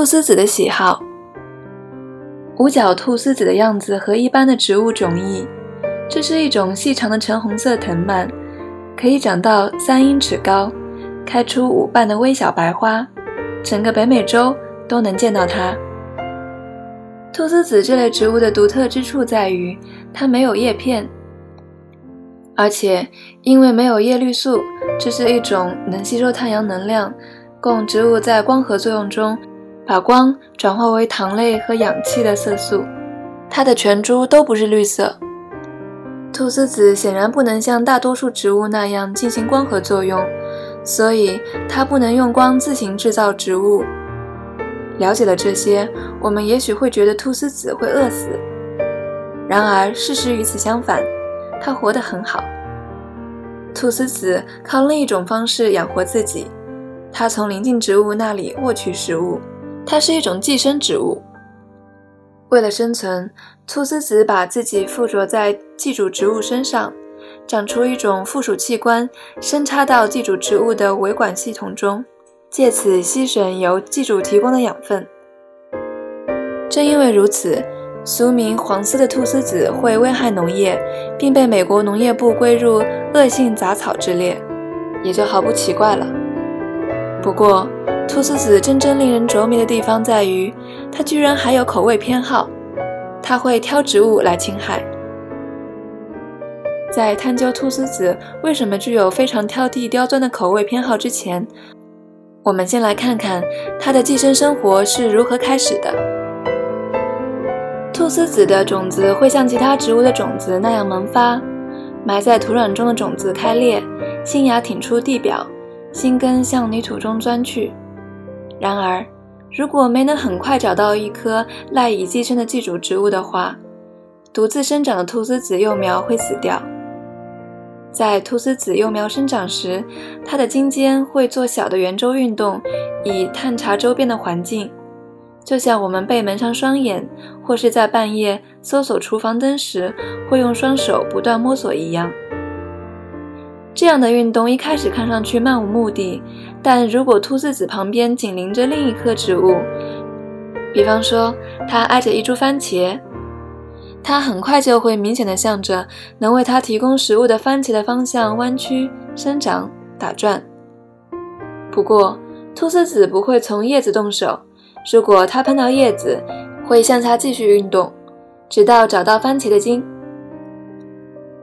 菟丝子的喜好。五角菟丝子的样子和一般的植物迥异，这是一种细长的橙红色藤蔓，可以长到三英尺高，开出五瓣的微小白花，整个北美洲都能见到它。菟丝子这类植物的独特之处在于，它没有叶片，而且因为没有叶绿素，这是一种能吸收太阳能量，供植物在光合作用中把光转化为糖类和氧气的色素。它的全株都不是绿色。菟丝子显然不能像大多数植物那样进行光合作用，所以它不能用光自行制造植物。了解了这些，我们也许会觉得菟丝子会饿死。然而，事实与此相反，它活得很好。菟丝子靠另一种方式养活自己，它从邻近植物那里获取食物。它是一种寄生植物。为了生存，菟丝子把自己附着在寄主植物身上，长出一种附属器官，伸插到寄主植物的维管系统中。借此吸吮由寄主提供的养分。正因为如此，俗名黄丝的菟丝子会危害农业，并被美国农业部归入恶性杂草之列，也就毫不奇怪了。不过，菟丝子真正令人着迷的地方在于，它居然还有口味偏好，它会挑植物来侵害。在探究菟丝子为什么具有非常挑剔刁钻的口味偏好之前，我们先来看看它的寄生生活是如何开始的。菟丝子的种子会像其他植物的种子那样萌发，埋在土壤中的种子开裂，新芽挺出地表，新根向泥土中钻去。然而，如果没能很快找到一棵赖以寄生的寄主植物的话，独自生长的菟丝子幼苗会死掉。在菟丝子幼苗生长时，它的茎尖会做小的圆周运动，以探查周边的环境，就像我们被蒙上双眼，或是在半夜搜索厨房灯时会用双手不断摸索一样。这样的运动一开始看上去漫无目的，但如果菟丝子旁边紧邻着另一棵植物，比方说它挨着一株番茄。它很快就会明显的向着能为它提供食物的番茄的方向弯曲、生长、打转。不过，菟丝子不会从叶子动手。如果它碰到叶子，会向下继续运动，直到找到番茄的茎。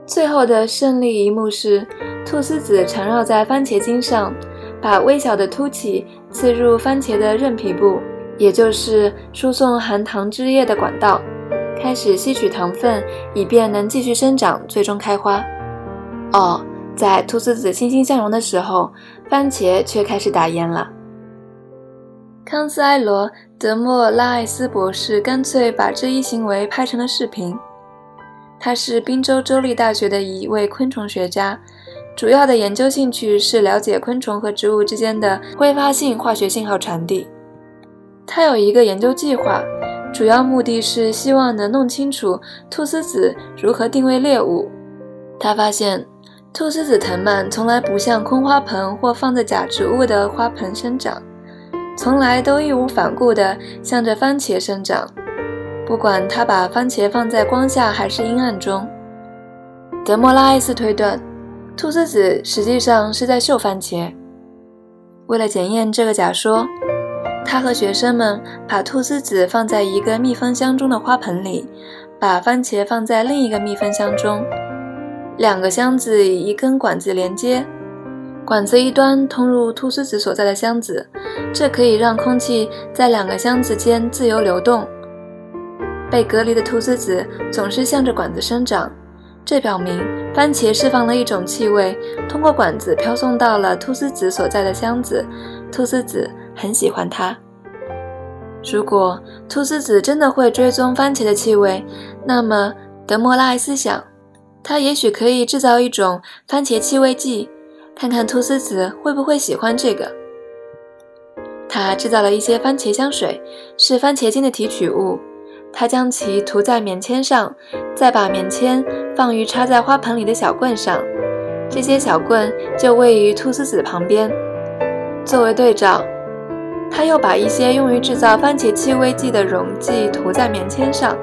最后的胜利一幕是，菟丝子缠绕在番茄茎上，把微小的凸起刺入番茄的韧皮部，也就是输送含糖汁液的管道。开始吸取糖分，以便能继续生长，最终开花。哦，在菟丝子欣欣向荣的时候，番茄却开始打蔫了。康斯埃罗·德莫拉艾斯博士干脆把这一行为拍成了视频。他是宾州州立大学的一位昆虫学家，主要的研究兴趣是了解昆虫和植物之间的挥发性化学信号传递。他有一个研究计划。主要目的是希望能弄清楚菟丝子如何定位猎物。他发现，菟丝子藤蔓从来不像空花盆或放在假植物的花盆生长，从来都义无反顾地向着番茄生长，不管他把番茄放在光下还是阴暗中。德莫拉埃斯推断，菟丝子实际上是在嗅番茄。为了检验这个假说。他和学生们把菟丝子放在一个密封箱中的花盆里，把番茄放在另一个密封箱中，两个箱子以一根管子连接，管子一端通入菟丝子所在的箱子，这可以让空气在两个箱子间自由流动。被隔离的菟丝子总是向着管子生长，这表明番茄释放了一种气味，通过管子飘送到了菟丝子所在的箱子，菟丝子。很喜欢它。如果菟丝子真的会追踪番茄的气味，那么德莫拉斯想，他也许可以制造一种番茄气味剂，看看菟丝子会不会喜欢这个。他制造了一些番茄香水，是番茄精的提取物。他将其涂在棉签上，再把棉签放于插在花盆里的小棍上，这些小棍就位于菟丝子旁边，作为对照。他又把一些用于制造番茄气味剂的溶剂涂在棉签上，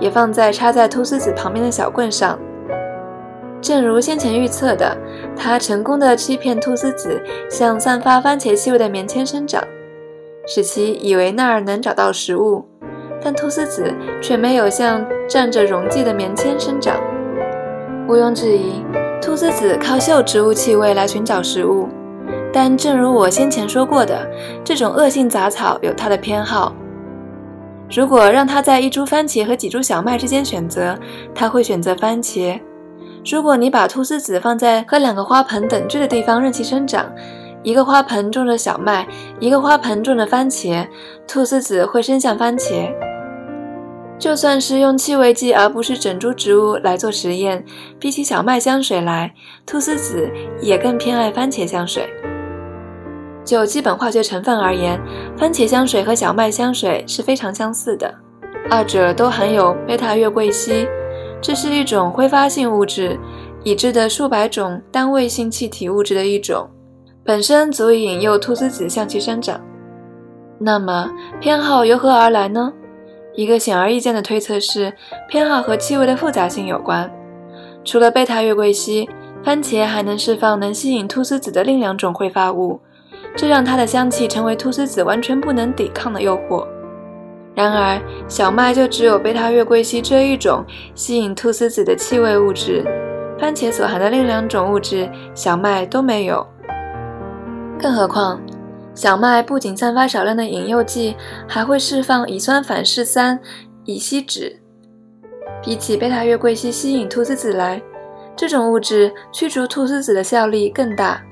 也放在插在菟丝子旁边的小棍上。正如先前预测的，他成功的欺骗菟丝子向散发番茄气味的棉签生长，使其以为那儿能找到食物，但菟丝子却没有向蘸着溶剂的棉签生长。毋庸置疑，菟丝子靠嗅植物气味来寻找食物。但正如我先前说过的，这种恶性杂草有它的偏好。如果让它在一株番茄和几株小麦之间选择，它会选择番茄。如果你把菟丝子放在和两个花盆等距的地方任其生长，一个花盆种着小麦，一个花盆种着番茄，菟丝子会伸向番茄。就算是用气味剂而不是整株植物来做实验，比起小麦香水来，菟丝子也更偏爱番茄香水。就基本化学成分而言，番茄香水和小麦香水是非常相似的，二者都含有贝塔月桂烯，这是一种挥发性物质，已知的数百种单位性气体物质的一种，本身足以引诱菟丝子向其生长。那么偏好由何而来呢？一个显而易见的推测是，偏好和气味的复杂性有关。除了贝塔月桂烯，番茄还能释放能吸引菟丝子的另两种挥发物。这让它的香气成为菟丝子完全不能抵抗的诱惑。然而，小麦就只有贝塔月桂烯这一种吸引菟丝子的气味物质，番茄所含的另两种物质，小麦都没有。更何况，小麦不仅散发少量的引诱剂，还会释放乙酸反式三乙烯酯。比起贝塔月桂烯吸引菟丝子来，这种物质驱逐菟丝子的效力更大。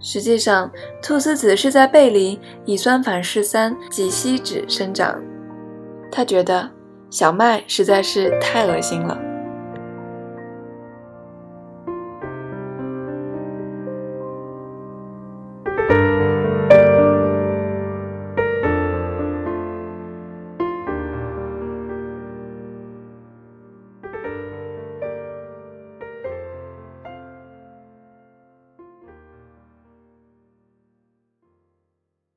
实际上，菟丝子是在背离乙酸反式三己烯酯生长。他觉得小麦实在是太恶心了。